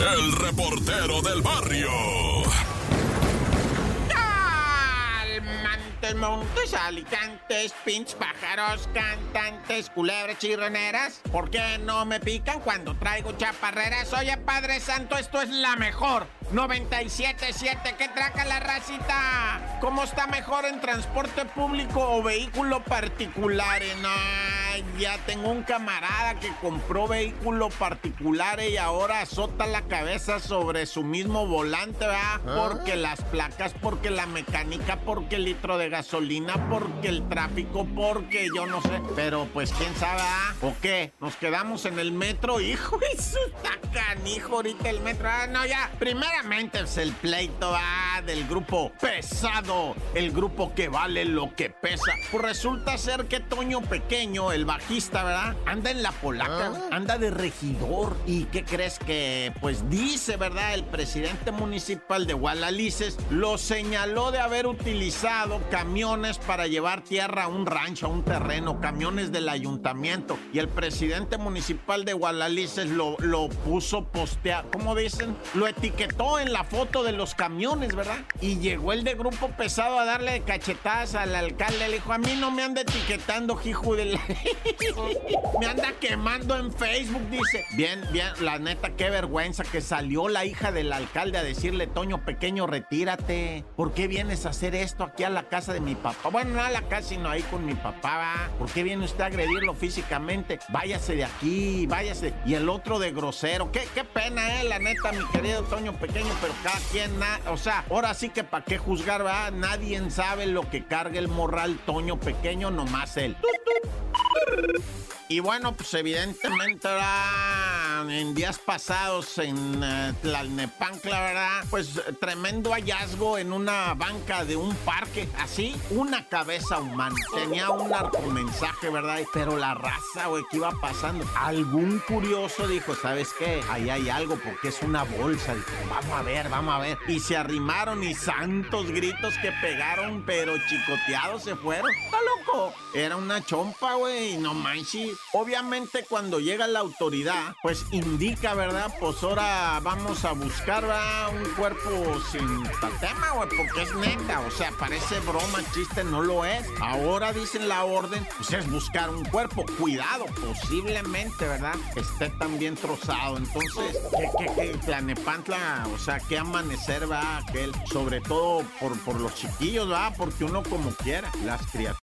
el reportero del barrio. Montes, montes, alicantes, pinch, pájaros, cantantes, culebras, chirroneras. ¿Por qué no me pican cuando traigo chaparreras? Oye, Padre Santo, esto es la mejor. 97.7, ¿qué traca la racita? ¿Cómo está mejor en transporte público o vehículo particular? Ay, ya tengo un camarada que compró vehículo particular y ahora azota la cabeza sobre su mismo volante, ¿verdad? Porque las placas, porque la mecánica, porque el litro de gasolina, porque el tráfico, porque yo no sé. Pero pues quién sabe, ¿ah? ¿O qué? ¿Nos quedamos en el metro? Hijo, eso está canijo ahorita el metro. Ah, no, ya. Primeramente es el pleito ah, del grupo pesado. El grupo que vale lo que pesa. Pues resulta ser que Toño Pequeño, el bajista, ¿verdad? Anda en la polaca, anda de regidor. ¿Y qué crees que? Pues dice, ¿verdad? El presidente municipal de Gualalices lo señaló de haber utilizado camiones para llevar tierra a un rancho, a un terreno, camiones del ayuntamiento. Y el presidente municipal de Gualalices lo, lo puso postear, ¿cómo dicen? Lo etiquetó en la foto de los camiones, ¿verdad? Y llegó el de grupo pesado a darle cachetadas al alcalde. Le dijo, a mí no me anda etiquetando, hijo de la... me anda quemando en Facebook, dice. Bien, bien, la neta, qué vergüenza que salió la hija del alcalde a decirle, Toño Pequeño, retírate. ¿Por qué vienes a hacer esto aquí a la casa de mi papá? Bueno, no a la casa, sino ahí con mi papá. ¿Por qué viene usted a agredirlo físicamente? Váyase de aquí, váyase. Y el otro de grosero. Qué, qué pena, eh, la neta, mi querido Toño Pequeño, pero cada quien, na- o sea, ahora sí que para qué juzgar, ¿va? Nadie sabe lo que carga el morral Toño Pequeño, nomás él. Y bueno, pues evidentemente ¿verdad? en días pasados en eh, Tlalnepantla, ¿verdad? Pues tremendo hallazgo en una banca de un parque, así, una cabeza humana. Tenía un narcomensaje, ¿verdad? Pero la raza, güey, ¿qué iba pasando? Algún curioso dijo, ¿sabes qué? Ahí hay algo porque es una bolsa. Dijo, vamos a ver, vamos a ver. Y se arrimaron y santos gritos que pegaron, pero chicoteados se fueron. ¡Está loco! Era una chompa, güey, no manches. Obviamente cuando llega la autoridad, pues indica, ¿verdad? Pues ahora vamos a buscar ¿verdad? un cuerpo sin tatema, güey, porque es neta. O sea, parece broma, chiste, no lo es. Ahora dicen la orden, pues es buscar un cuerpo. Cuidado, posiblemente, ¿verdad? Esté también trozado. Entonces, ¿qué, qué, qué? Tlanepantla, o sea, qué amanecer va aquel, sobre todo por, por los chiquillos, ¿verdad? Porque uno como quiera, las criaturas.